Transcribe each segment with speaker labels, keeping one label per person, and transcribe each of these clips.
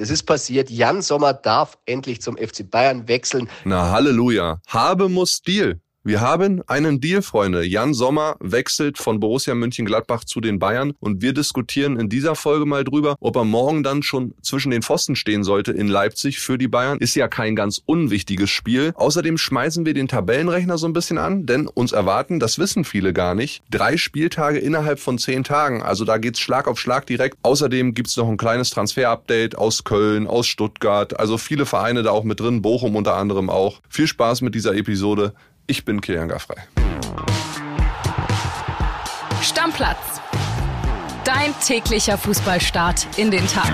Speaker 1: Es ist passiert. Jan Sommer darf endlich zum FC Bayern wechseln.
Speaker 2: Na Halleluja. Habe muss Deal. Wir haben einen Deal, Freunde. Jan Sommer wechselt von Borussia München-Gladbach zu den Bayern und wir diskutieren in dieser Folge mal drüber, ob er morgen dann schon zwischen den Pfosten stehen sollte in Leipzig für die Bayern. Ist ja kein ganz unwichtiges Spiel. Außerdem schmeißen wir den Tabellenrechner so ein bisschen an, denn uns erwarten, das wissen viele gar nicht, drei Spieltage innerhalb von zehn Tagen. Also da geht's Schlag auf Schlag direkt. Außerdem gibt's noch ein kleines Transfer-Update aus Köln, aus Stuttgart. Also viele Vereine da auch mit drin, Bochum unter anderem auch. Viel Spaß mit dieser Episode. Ich bin Kilian Gaffrey.
Speaker 3: Stammplatz. Dein täglicher Fußballstart in den Tag.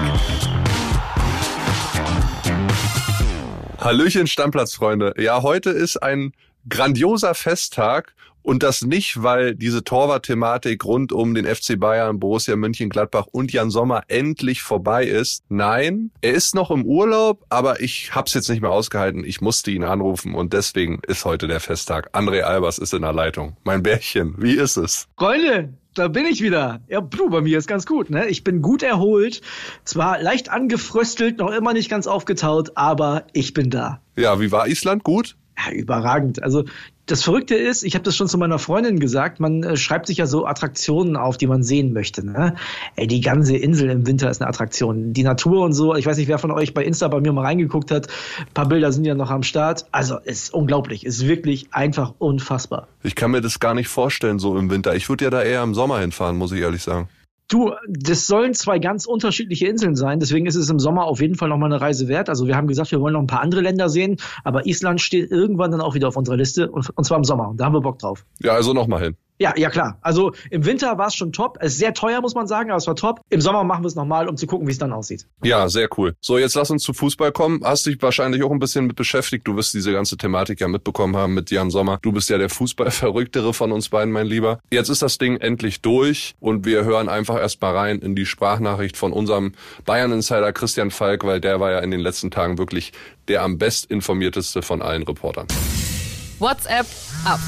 Speaker 2: Hallöchen Stammplatzfreunde. Ja, heute ist ein grandioser Festtag und das nicht, weil diese Torwart-Thematik rund um den FC Bayern, Borussia Mönchengladbach und Jan Sommer endlich vorbei ist. Nein, er ist noch im Urlaub, aber ich hab's jetzt nicht mehr ausgehalten. Ich musste ihn anrufen und deswegen ist heute der Festtag. André Albers ist in der Leitung. Mein Bärchen, wie ist es?
Speaker 4: Freunde, da bin ich wieder. Ja, Blu, bei mir ist ganz gut. Ne? Ich bin gut erholt, zwar leicht angefröstelt, noch immer nicht ganz aufgetaut, aber ich bin da.
Speaker 2: Ja, wie war Island? Gut?
Speaker 4: Ja, überragend. Also das Verrückte ist, ich habe das schon zu meiner Freundin gesagt, man äh, schreibt sich ja so Attraktionen auf, die man sehen möchte. Ne? Ey, die ganze Insel im Winter ist eine Attraktion. Die Natur und so, ich weiß nicht, wer von euch bei Insta bei mir mal reingeguckt hat. Ein paar Bilder sind ja noch am Start. Also ist unglaublich, ist wirklich einfach unfassbar.
Speaker 2: Ich kann mir das gar nicht vorstellen, so im Winter. Ich würde ja da eher im Sommer hinfahren, muss ich ehrlich sagen.
Speaker 4: Du, das sollen zwei ganz unterschiedliche Inseln sein, deswegen ist es im Sommer auf jeden Fall nochmal eine Reise wert. Also wir haben gesagt, wir wollen noch ein paar andere Länder sehen, aber Island steht irgendwann dann auch wieder auf unserer Liste und, und zwar im Sommer. Und da haben wir Bock drauf.
Speaker 2: Ja, also nochmal hin.
Speaker 4: Ja, ja klar. Also im Winter war es schon top. Es ist sehr teuer, muss man sagen, aber es war top. Im Sommer machen wir es nochmal, um zu gucken, wie es dann aussieht.
Speaker 2: Ja, sehr cool. So, jetzt lass uns zu Fußball kommen. Hast dich wahrscheinlich auch ein bisschen mit beschäftigt. Du wirst diese ganze Thematik ja mitbekommen haben mit Jan Sommer. Du bist ja der Fußballverrücktere von uns beiden, mein Lieber. Jetzt ist das Ding endlich durch und wir hören einfach erstmal rein in die Sprachnachricht von unserem Bayern-Insider Christian Falk, weil der war ja in den letzten Tagen wirklich der am bestinformierteste von allen Reportern.
Speaker 3: WhatsApp ab.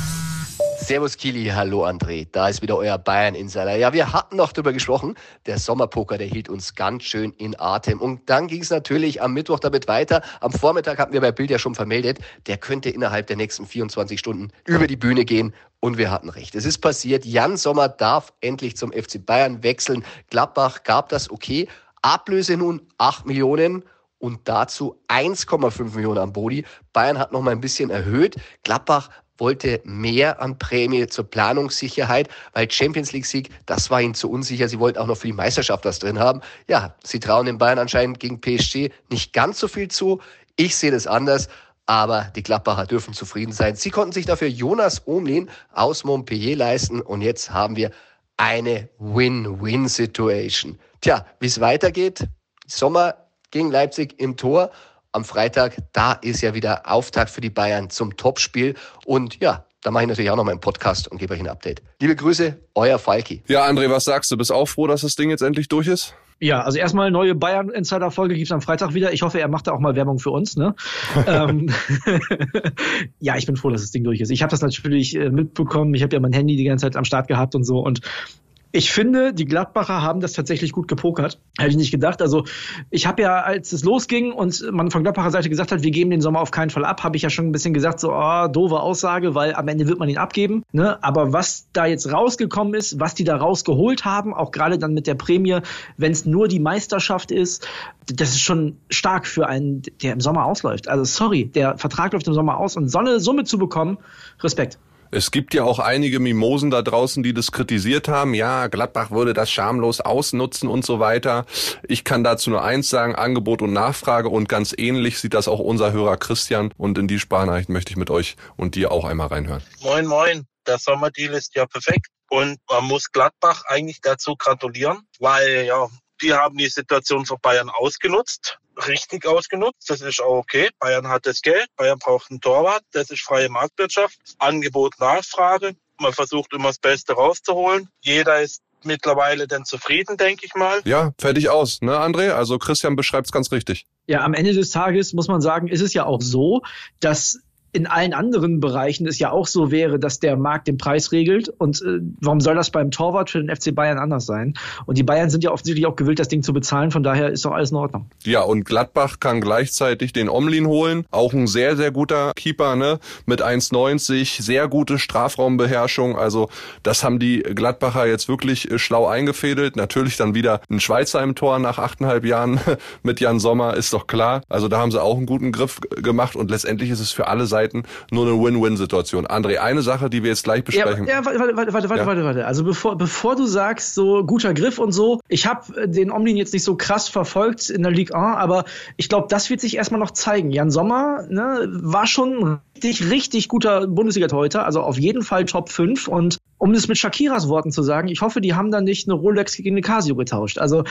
Speaker 1: Servus Kili, hallo André. Da ist wieder euer Bayern Insider. Ja, wir hatten noch drüber gesprochen. Der Sommerpoker, der hielt uns ganz schön in Atem. Und dann ging es natürlich am Mittwoch damit weiter. Am Vormittag hatten wir bei Bild ja schon vermeldet, der könnte innerhalb der nächsten 24 Stunden über die Bühne gehen. Und wir hatten recht. Es ist passiert. Jan Sommer darf endlich zum FC Bayern wechseln. Gladbach gab das okay. Ablöse nun 8 Millionen und dazu 1,5 Millionen am Bodi. Bayern hat noch mal ein bisschen erhöht. Gladbach wollte mehr an Prämie zur Planungssicherheit, weil Champions League Sieg, das war ihnen zu unsicher. Sie wollten auch noch für die Meisterschaft was drin haben. Ja, sie trauen den Bayern anscheinend gegen PSG nicht ganz so viel zu. Ich sehe das anders. Aber die Gladbacher dürfen zufrieden sein. Sie konnten sich dafür Jonas Omlin aus Montpellier leisten. Und jetzt haben wir eine Win-Win-Situation. Tja, wie es weitergeht, Sommer gegen Leipzig im Tor am Freitag, da ist ja wieder Auftakt für die Bayern zum Topspiel. Und ja, da mache ich natürlich auch noch meinen Podcast und gebe euch ein Update. Liebe Grüße, euer Falki.
Speaker 2: Ja, André, was sagst du? Bist auch froh, dass das Ding jetzt endlich durch ist?
Speaker 4: Ja, also erstmal neue Bayern-Insider-Folge gibt's am Freitag wieder. Ich hoffe, er macht da auch mal Werbung für uns. Ne? ähm, ja, ich bin froh, dass das Ding durch ist. Ich habe das natürlich äh, mitbekommen. Ich habe ja mein Handy die ganze Zeit am Start gehabt und so. Und ich finde, die Gladbacher haben das tatsächlich gut gepokert. Hätte ich nicht gedacht. Also ich habe ja, als es losging und man von Gladbacher Seite gesagt hat, wir geben den Sommer auf keinen Fall ab, habe ich ja schon ein bisschen gesagt, so, oh, doofe Aussage, weil am Ende wird man ihn abgeben. Ne? Aber was da jetzt rausgekommen ist, was die da rausgeholt haben, auch gerade dann mit der Prämie, wenn es nur die Meisterschaft ist, das ist schon stark für einen, der im Sommer ausläuft. Also sorry, der Vertrag läuft im Sommer aus und so eine Summe zu bekommen, Respekt.
Speaker 2: Es gibt ja auch einige Mimosen da draußen, die das kritisiert haben. Ja, Gladbach würde das schamlos ausnutzen und so weiter. Ich kann dazu nur eins sagen, Angebot und Nachfrage und ganz ähnlich sieht das auch unser Hörer Christian und in die Sprachnachricht möchte ich mit euch und dir auch einmal reinhören.
Speaker 5: Moin, moin. Der Sommerdeal ist ja perfekt und man muss Gladbach eigentlich dazu gratulieren, weil ja, die haben die Situation für Bayern ausgenutzt richtig ausgenutzt. Das ist auch okay. Bayern hat das Geld. Bayern braucht einen Torwart. Das ist freie Marktwirtschaft. Angebot, Nachfrage. Man versucht immer das Beste rauszuholen. Jeder ist mittlerweile dann zufrieden, denke ich mal.
Speaker 2: Ja, fertig aus, ne, André? Also Christian beschreibt es ganz richtig.
Speaker 4: Ja, am Ende des Tages muss man sagen, ist es ja auch so, dass in allen anderen Bereichen es ja auch so wäre, dass der Markt den Preis regelt. Und äh, warum soll das beim Torwart für den FC Bayern anders sein? Und die Bayern sind ja offensichtlich auch gewillt, das Ding zu bezahlen. Von daher ist doch alles in Ordnung.
Speaker 2: Ja, und Gladbach kann gleichzeitig den Omlin holen. Auch ein sehr, sehr guter Keeper, ne? Mit 1,90, sehr gute Strafraumbeherrschung. Also das haben die Gladbacher jetzt wirklich äh, schlau eingefädelt. Natürlich dann wieder ein Schweizer im Tor nach achteinhalb Jahren mit Jan Sommer, ist doch klar. Also da haben sie auch einen guten Griff gemacht und letztendlich ist es für alle Seiten nur eine Win-Win-Situation. André, eine Sache, die wir jetzt gleich besprechen.
Speaker 4: Ja, ja warte, warte, warte, warte, ja. warte, warte. Also bevor, bevor du sagst, so guter Griff und so, ich habe den Omlin jetzt nicht so krass verfolgt in der Ligue 1, aber ich glaube, das wird sich erstmal noch zeigen. Jan Sommer ne, war schon richtig, richtig guter Bundesliga-Torhüter, also auf jeden Fall Top 5 und um das mit Shakiras Worten zu sagen, ich hoffe, die haben dann nicht eine Rolex gegen eine Casio getauscht. Also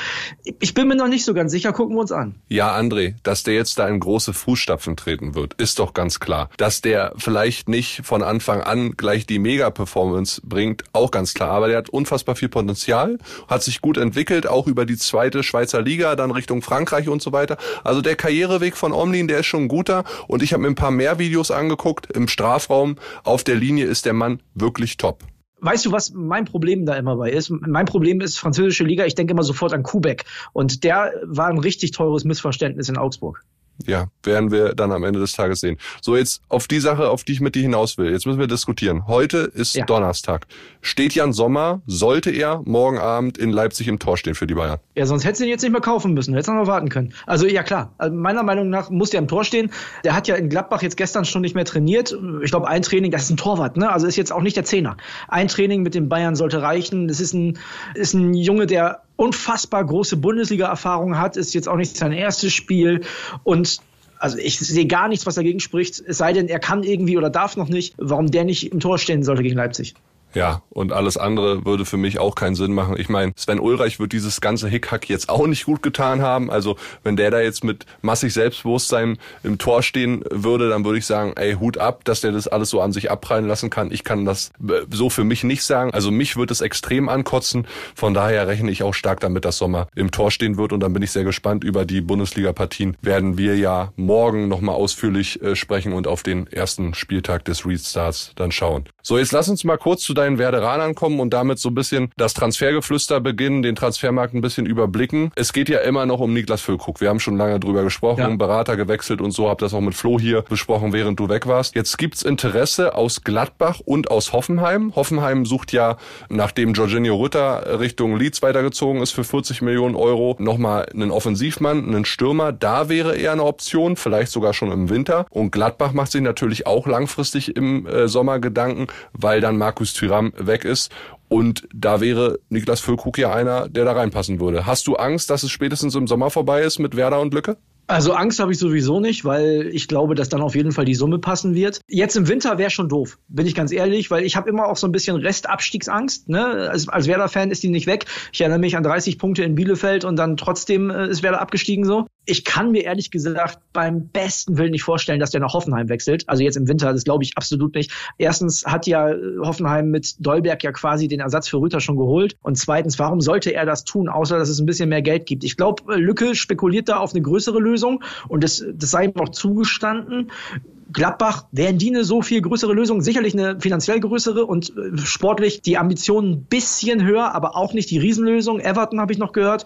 Speaker 4: ich bin mir noch nicht so ganz sicher, gucken wir uns an.
Speaker 2: Ja, André, dass der jetzt da in große Fußstapfen treten wird, ist doch ganz klar. Dass der vielleicht nicht von Anfang an gleich die Mega-Performance bringt, auch ganz klar. Aber der hat unfassbar viel Potenzial, hat sich gut entwickelt, auch über die zweite Schweizer Liga, dann Richtung Frankreich und so weiter. Also der Karriereweg von Omlin, der ist schon guter. Und ich habe mir ein paar mehr Videos angeguckt im Strafraum. Auf der Linie ist der Mann wirklich top.
Speaker 4: Weißt du, was mein Problem da immer bei ist? Mein Problem ist französische Liga. Ich denke immer sofort an Kubek. Und der war ein richtig teures Missverständnis in Augsburg
Speaker 2: ja, werden wir dann am Ende des Tages sehen. So, jetzt auf die Sache, auf die ich mit dir hinaus will. Jetzt müssen wir diskutieren. Heute ist ja. Donnerstag. Steht Jan Sommer, sollte er morgen Abend in Leipzig im Tor stehen für die Bayern?
Speaker 4: Ja, sonst hättest du ihn jetzt nicht mehr kaufen müssen. Hättest du noch warten können. Also, ja, klar. Also, meiner Meinung nach muss der im Tor stehen. Der hat ja in Gladbach jetzt gestern schon nicht mehr trainiert. Ich glaube, ein Training, das ist ein Torwart, ne? Also, ist jetzt auch nicht der Zehner. Ein Training mit den Bayern sollte reichen. Das ist ein, ist ein Junge, der unfassbar große Bundesliga-Erfahrung hat, ist jetzt auch nicht sein erstes Spiel und also ich sehe gar nichts, was dagegen spricht, es sei denn, er kann irgendwie oder darf noch nicht, warum der nicht im Tor stehen sollte gegen Leipzig.
Speaker 2: Ja, und alles andere würde für mich auch keinen Sinn machen. Ich meine, Sven Ulreich wird dieses ganze Hickhack jetzt auch nicht gut getan haben. Also wenn der da jetzt mit massig Selbstbewusstsein im Tor stehen würde, dann würde ich sagen, ey, Hut ab, dass der das alles so an sich abprallen lassen kann. Ich kann das äh, so für mich nicht sagen. Also mich wird es extrem ankotzen. Von daher rechne ich auch stark damit, dass Sommer im Tor stehen wird. Und dann bin ich sehr gespannt über die Bundesliga-Partien. Werden wir ja morgen nochmal ausführlich äh, sprechen und auf den ersten Spieltag des Restarts dann schauen. So, jetzt lass uns mal kurz zu deinen Werderanern kommen und damit so ein bisschen das Transfergeflüster beginnen, den Transfermarkt ein bisschen überblicken. Es geht ja immer noch um Niklas Füllkrug. Wir haben schon lange drüber gesprochen, ja. Berater gewechselt und so, hab das auch mit Flo hier besprochen, während du weg warst. Jetzt gibt's Interesse aus Gladbach und aus Hoffenheim. Hoffenheim sucht ja, nachdem Jorginho Rütter Richtung Leeds weitergezogen ist für 40 Millionen Euro, nochmal einen Offensivmann, einen Stürmer. Da wäre eher eine Option, vielleicht sogar schon im Winter. Und Gladbach macht sich natürlich auch langfristig im äh, Sommer Gedanken, weil dann Markus Thüram weg ist. Und da wäre Niklas Füllkrug ja einer, der da reinpassen würde. Hast du Angst, dass es spätestens im Sommer vorbei ist mit Werder und Lücke?
Speaker 4: Also Angst habe ich sowieso nicht, weil ich glaube, dass dann auf jeden Fall die Summe passen wird. Jetzt im Winter wäre schon doof, bin ich ganz ehrlich, weil ich habe immer auch so ein bisschen Restabstiegsangst. Ne? Als, als Werder-Fan ist die nicht weg. Ich erinnere mich an 30 Punkte in Bielefeld und dann trotzdem äh, ist Werder abgestiegen so. Ich kann mir ehrlich gesagt beim besten Willen nicht vorstellen, dass der nach Hoffenheim wechselt. Also jetzt im Winter, das glaube ich absolut nicht. Erstens hat ja äh, Hoffenheim mit Dolberg ja quasi den Ersatz für Rüter schon geholt. Und zweitens, warum sollte er das tun, außer dass es ein bisschen mehr Geld gibt? Ich glaube, äh, Lücke spekuliert da auf eine größere Lösung. Lösung und das, das sei ihm auch zugestanden. Gladbach, wären die eine so viel größere Lösung? Sicherlich eine finanziell größere und äh, sportlich die Ambitionen ein bisschen höher, aber auch nicht die Riesenlösung. Everton habe ich noch gehört.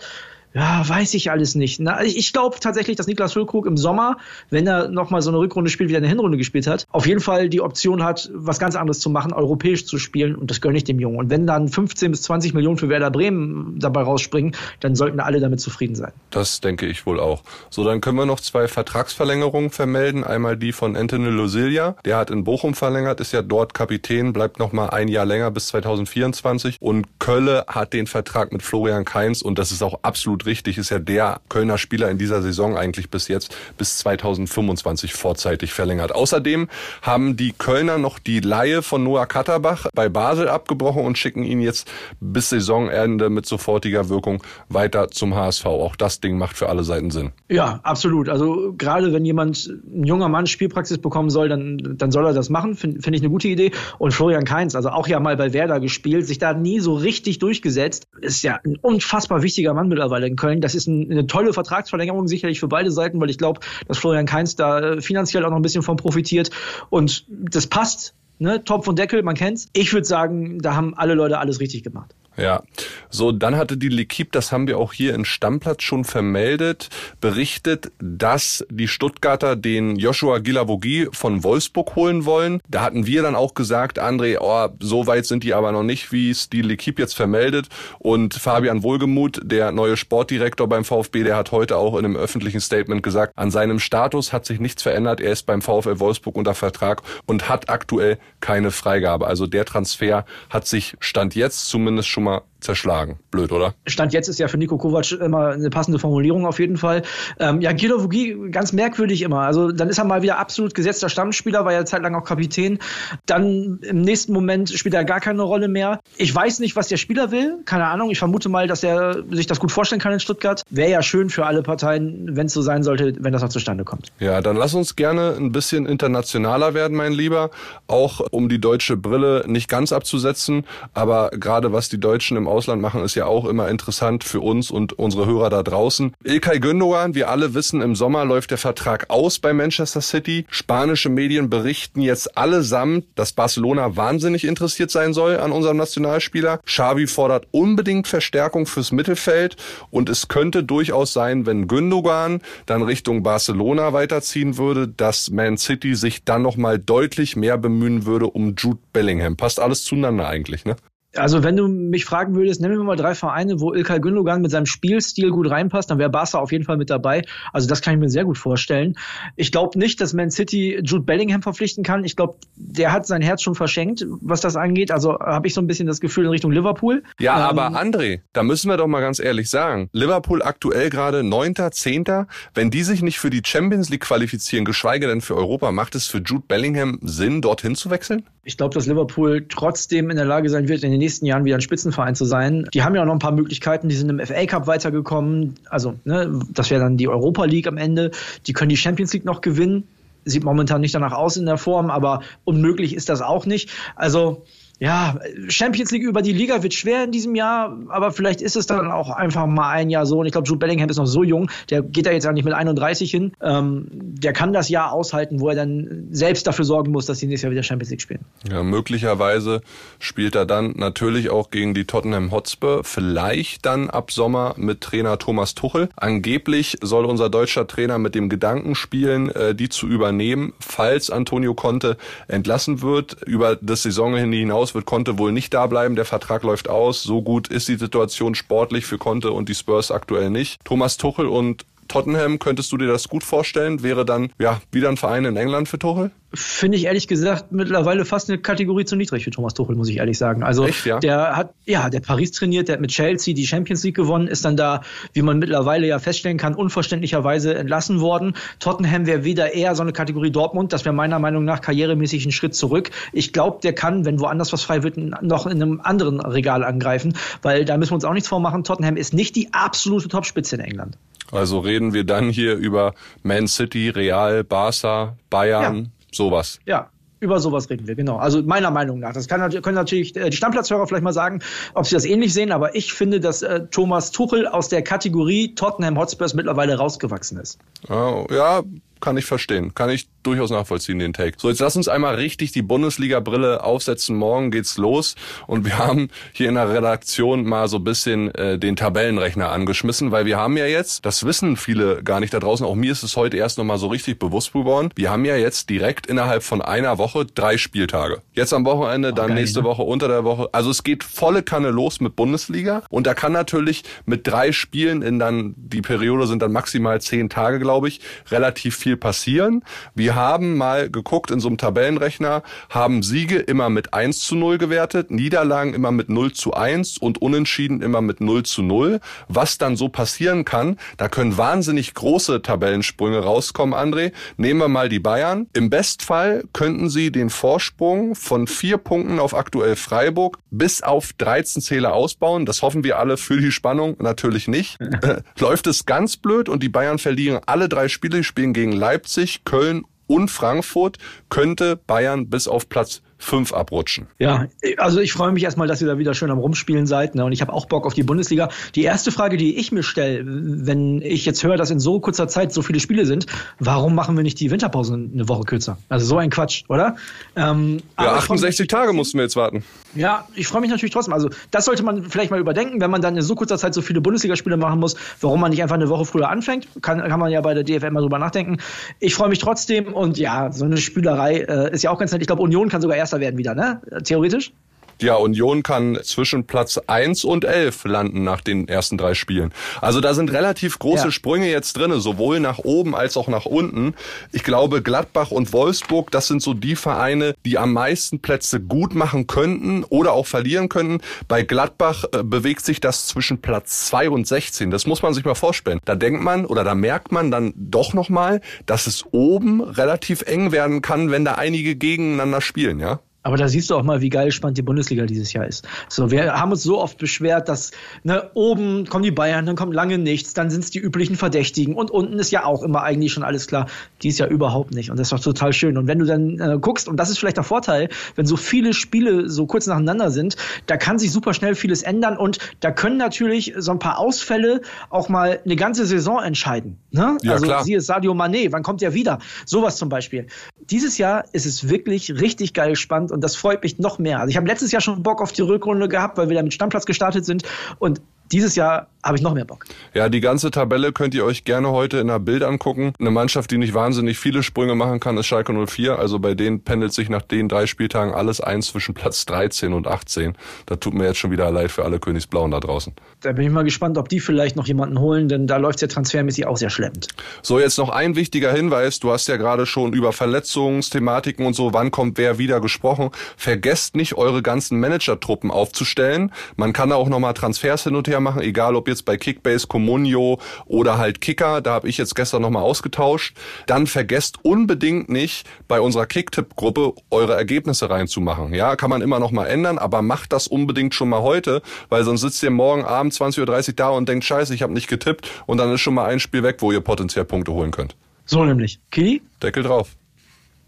Speaker 4: Ja, weiß ich alles nicht. Na, ich, glaube tatsächlich, dass Niklas Füllkrug im Sommer, wenn er nochmal so eine Rückrunde spielt, wie er eine Hinrunde gespielt hat, auf jeden Fall die Option hat, was ganz anderes zu machen, europäisch zu spielen. Und das gönne ich dem Jungen. Und wenn dann 15 bis 20 Millionen für Werder Bremen dabei rausspringen, dann sollten alle damit zufrieden sein.
Speaker 2: Das denke ich wohl auch. So, dann können wir noch zwei Vertragsverlängerungen vermelden. Einmal die von Anthony Lusilia. Der hat in Bochum verlängert, ist ja dort Kapitän, bleibt nochmal ein Jahr länger bis 2024. Und Kölle hat den Vertrag mit Florian Kainz und das ist auch absolut absolut richtig, ist ja der Kölner Spieler in dieser Saison eigentlich bis jetzt bis 2025 vorzeitig verlängert. Außerdem haben die Kölner noch die Laie von Noah Katterbach bei Basel abgebrochen und schicken ihn jetzt bis Saisonende mit sofortiger Wirkung weiter zum HSV. Auch das Ding macht für alle Seiten Sinn.
Speaker 4: Ja, absolut. Also gerade wenn jemand, ein junger Mann Spielpraxis bekommen soll, dann, dann soll er das machen. Finde find ich eine gute Idee. Und Florian Kainz, also auch ja mal bei Werder gespielt, sich da nie so richtig durchgesetzt, ist ja ein unfassbar wichtiger Mann mittlerweile in Köln. Das ist ein, eine tolle Vertragsverlängerung sicherlich für beide Seiten, weil ich glaube, dass Florian Kainz da äh, finanziell auch noch ein bisschen von profitiert. Und das passt. Ne? Topf und Deckel, man kennt's. Ich würde sagen, da haben alle Leute alles richtig gemacht.
Speaker 2: Ja, so dann hatte die L'Equipe, das haben wir auch hier in Stammplatz schon vermeldet, berichtet, dass die Stuttgarter den Joshua Gilavogi von Wolfsburg holen wollen. Da hatten wir dann auch gesagt, André, oh, so weit sind die aber noch nicht, wie es die L'Equipe jetzt vermeldet. Und Fabian Wohlgemuth, der neue Sportdirektor beim VfB, der hat heute auch in einem öffentlichen Statement gesagt, an seinem Status hat sich nichts verändert. Er ist beim VfL Wolfsburg unter Vertrag und hat aktuell keine Freigabe. Also der Transfer hat sich Stand jetzt zumindest schon mal zerschlagen. Blöd, oder?
Speaker 4: Stand jetzt ist ja für Nico Kovac immer eine passende Formulierung auf jeden Fall. Ähm, ja, Gilo Vogie, ganz merkwürdig immer. Also dann ist er mal wieder absolut gesetzter Stammspieler, war ja zeitlang auch Kapitän. Dann im nächsten Moment spielt er gar keine Rolle mehr. Ich weiß nicht, was der Spieler will. Keine Ahnung. Ich vermute mal, dass er sich das gut vorstellen kann in Stuttgart. Wäre ja schön für alle Parteien, wenn es so sein sollte, wenn das noch zustande kommt.
Speaker 2: Ja, dann lass uns gerne ein bisschen internationaler werden, mein Lieber. Auch um die deutsche Brille nicht ganz abzusetzen, aber gerade was die Deutschen im Ausland machen, ist ja auch immer interessant für uns und unsere Hörer da draußen. Ilkay Gündogan, wir alle wissen, im Sommer läuft der Vertrag aus bei Manchester City. Spanische Medien berichten jetzt allesamt, dass Barcelona wahnsinnig interessiert sein soll an unserem Nationalspieler. Xavi fordert unbedingt Verstärkung fürs Mittelfeld und es könnte durchaus sein, wenn Gündogan dann Richtung Barcelona weiterziehen würde, dass Man City sich dann nochmal deutlich mehr bemühen würde um Jude Bellingham. Passt alles zueinander eigentlich, ne?
Speaker 4: Also wenn du mich fragen würdest, nennen wir mal drei Vereine, wo Ilkay Gündogan mit seinem Spielstil gut reinpasst, dann wäre Barca auf jeden Fall mit dabei. Also das kann ich mir sehr gut vorstellen. Ich glaube nicht, dass Man City Jude Bellingham verpflichten kann. Ich glaube, der hat sein Herz schon verschenkt, was das angeht. Also habe ich so ein bisschen das Gefühl in Richtung Liverpool.
Speaker 2: Ja, ähm, aber André, da müssen wir doch mal ganz ehrlich sagen. Liverpool aktuell gerade neunter, zehnter. Wenn die sich nicht für die Champions League qualifizieren, geschweige denn für Europa, macht es für Jude Bellingham Sinn, dorthin zu wechseln?
Speaker 4: Ich glaube, dass Liverpool trotzdem in der Lage sein wird, in den nächsten Jahren wieder ein Spitzenverein zu sein. Die haben ja auch noch ein paar Möglichkeiten. Die sind im FA Cup weitergekommen. Also, ne, das wäre dann die Europa League am Ende. Die können die Champions League noch gewinnen. Sieht momentan nicht danach aus in der Form, aber unmöglich ist das auch nicht. Also, ja, Champions League über die Liga wird schwer in diesem Jahr, aber vielleicht ist es dann auch einfach mal ein Jahr so. Und ich glaube, Jude Bellingham ist noch so jung, der geht da jetzt eigentlich mit 31 hin. Ähm, der kann das Jahr aushalten, wo er dann selbst dafür sorgen muss, dass sie nächstes Jahr wieder Champions League spielen.
Speaker 2: Ja, möglicherweise spielt er dann natürlich auch gegen die Tottenham Hotspur, vielleicht dann ab Sommer mit Trainer Thomas Tuchel. Angeblich soll unser deutscher Trainer mit dem Gedanken spielen, äh, die zu übernehmen, falls Antonio Conte entlassen wird, über das Saison hinaus wird Conte wohl nicht da bleiben. Der Vertrag läuft aus. So gut ist die Situation sportlich für Conte und die Spurs aktuell nicht. Thomas Tuchel und Tottenham, könntest du dir das gut vorstellen? Wäre dann ja wieder ein Verein in England für Tuchel?
Speaker 4: finde ich ehrlich gesagt mittlerweile fast eine Kategorie zu niedrig für Thomas Tuchel, muss ich ehrlich sagen. Also Echt, ja? der hat ja der Paris trainiert, der hat mit Chelsea die Champions League gewonnen, ist dann da, wie man mittlerweile ja feststellen kann, unverständlicherweise entlassen worden. Tottenham wäre wieder eher so eine Kategorie Dortmund, das wäre meiner Meinung nach karrieremäßig ein Schritt zurück. Ich glaube, der kann, wenn woanders was frei wird, noch in einem anderen Regal angreifen, weil da müssen wir uns auch nichts vormachen. Tottenham ist nicht die absolute Topspitze in England.
Speaker 2: Also reden wir dann hier über Man City, Real, Barca, Bayern. Ja sowas.
Speaker 4: Ja, über sowas reden wir, genau. Also meiner Meinung nach. Das kann, können natürlich äh, die Stammplatzhörer vielleicht mal sagen, ob sie das ähnlich sehen, aber ich finde, dass äh, Thomas Tuchel aus der Kategorie Tottenham Hotspurs mittlerweile rausgewachsen ist.
Speaker 2: Oh, ja, kann ich verstehen. Kann ich durchaus nachvollziehen, den Take. So, jetzt lass uns einmal richtig die Bundesliga-Brille aufsetzen. Morgen geht's los und wir haben hier in der Redaktion mal so ein bisschen äh, den Tabellenrechner angeschmissen, weil wir haben ja jetzt, das wissen viele gar nicht da draußen, auch mir ist es heute erst nochmal so richtig bewusst geworden, wir haben ja jetzt direkt innerhalb von einer Woche drei Spieltage. Jetzt am Wochenende, dann geil, nächste ne? Woche, unter der Woche. Also es geht volle Kanne los mit Bundesliga und da kann natürlich mit drei Spielen in dann, die Periode sind dann maximal zehn Tage, glaube ich, relativ viel passieren. Wir haben mal geguckt in so einem Tabellenrechner, haben Siege immer mit 1 zu 0 gewertet, Niederlagen immer mit 0 zu 1 und Unentschieden immer mit 0 zu 0. Was dann so passieren kann, da können wahnsinnig große Tabellensprünge rauskommen, André. Nehmen wir mal die Bayern. Im Bestfall könnten sie den Vorsprung von vier Punkten auf aktuell Freiburg bis auf 13 Zähler ausbauen. Das hoffen wir alle für die Spannung. Natürlich nicht. Läuft es ganz blöd und die Bayern verlieren alle drei Spiele, spielen gegen Leipzig, Köln und Frankfurt, könnte Bayern bis auf Platz fünf abrutschen.
Speaker 4: Ja, also ich freue mich erstmal, dass ihr da wieder schön am Rumspielen seid. Ne? Und ich habe auch Bock auf die Bundesliga. Die erste Frage, die ich mir stelle, wenn ich jetzt höre, dass in so kurzer Zeit so viele Spiele sind, warum machen wir nicht die Winterpause eine Woche kürzer? Also so ein Quatsch, oder?
Speaker 2: Ähm, ja, 68 Tage mussten wir jetzt warten.
Speaker 4: Ja, ich freue mich natürlich trotzdem. Also das sollte man vielleicht mal überdenken, wenn man dann in so kurzer Zeit so viele Bundesligaspiele machen muss, warum man nicht einfach eine Woche früher anfängt. Kann, kann man ja bei der DFM mal drüber nachdenken. Ich freue mich trotzdem und ja, so eine Spielerei äh, ist ja auch ganz nett. Ich glaube, Union kann sogar erst Erster werden wieder, ne? Theoretisch.
Speaker 2: Ja, Union kann zwischen Platz 1 und 11 landen nach den ersten drei Spielen. Also da sind relativ große ja. Sprünge jetzt drinne, sowohl nach oben als auch nach unten. Ich glaube, Gladbach und Wolfsburg, das sind so die Vereine, die am meisten Plätze gut machen könnten oder auch verlieren könnten. Bei Gladbach äh, bewegt sich das zwischen Platz 2 und 16. Das muss man sich mal vorstellen. Da denkt man oder da merkt man dann doch nochmal, dass es oben relativ eng werden kann, wenn da einige gegeneinander spielen, ja?
Speaker 4: Aber da siehst du auch mal, wie geil spannend die Bundesliga dieses Jahr ist. So, wir haben uns so oft beschwert, dass ne, oben kommen die Bayern, dann kommt lange nichts, dann sind es die üblichen Verdächtigen und unten ist ja auch immer eigentlich schon alles klar. Dies Jahr überhaupt nicht und das ist doch total schön. Und wenn du dann äh, guckst, und das ist vielleicht der Vorteil, wenn so viele Spiele so kurz nacheinander sind, da kann sich super schnell vieles ändern und da können natürlich so ein paar Ausfälle auch mal eine ganze Saison entscheiden. Ne? Ja, also klar. siehe Sadio Mané, wann kommt er wieder? Sowas zum Beispiel. Dieses Jahr ist es wirklich richtig geil spannend und das freut mich noch mehr. Also ich habe letztes Jahr schon Bock auf die Rückrunde gehabt, weil wir da mit Stammplatz gestartet sind und dieses Jahr habe ich noch mehr Bock.
Speaker 2: Ja, die ganze Tabelle könnt ihr euch gerne heute in der Bild angucken. Eine Mannschaft, die nicht wahnsinnig viele Sprünge machen kann, ist Schalke 04. Also bei denen pendelt sich nach den drei Spieltagen alles ein zwischen Platz 13 und 18. Da tut mir jetzt schon wieder leid für alle Königsblauen da draußen.
Speaker 4: Da bin ich mal gespannt, ob die vielleicht noch jemanden holen, denn da läuft es ja transfermäßig auch sehr schleppend.
Speaker 2: So, jetzt noch ein wichtiger Hinweis. Du hast ja gerade schon über Verletzungsthematiken und so, wann kommt wer wieder gesprochen. Vergesst nicht, eure ganzen Managertruppen aufzustellen. Man kann da auch nochmal Transfers hin und her machen, egal ob jetzt bei Kickbase, Comunio oder halt Kicker. Da habe ich jetzt gestern nochmal ausgetauscht. Dann vergesst unbedingt nicht, bei unserer Kicktipp-Gruppe eure Ergebnisse reinzumachen. Ja, kann man immer noch mal ändern, aber macht das unbedingt schon mal heute, weil sonst sitzt ihr morgen Abend 20.30 Uhr da und denkt, scheiße, ich habe nicht getippt und dann ist schon mal ein Spiel weg, wo ihr potenziell Punkte holen könnt.
Speaker 4: So nämlich. Kili?
Speaker 2: Deckel drauf.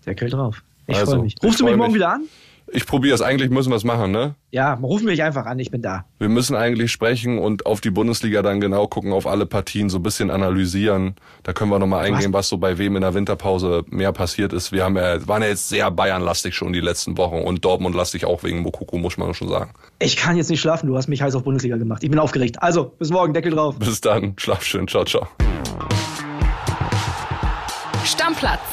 Speaker 4: Deckel drauf. Ich also, freue mich. Rufst du mich morgen mich. wieder an?
Speaker 2: Ich probiere es. Eigentlich müssen wir es machen, ne?
Speaker 4: Ja, rufen mich einfach an. Ich bin da.
Speaker 2: Wir müssen eigentlich sprechen und auf die Bundesliga dann genau gucken, auf alle Partien, so ein bisschen analysieren. Da können wir nochmal eingehen, was so bei wem in der Winterpause mehr passiert ist. Wir haben ja, waren ja jetzt sehr Bayern-lastig schon die letzten Wochen und Dortmund-lastig auch wegen Mokoko, muss man schon sagen.
Speaker 4: Ich kann jetzt nicht schlafen. Du hast mich heiß auf Bundesliga gemacht. Ich bin aufgeregt. Also, bis morgen. Deckel drauf.
Speaker 2: Bis dann. Schlaf schön. Ciao, ciao.
Speaker 3: Stammplatz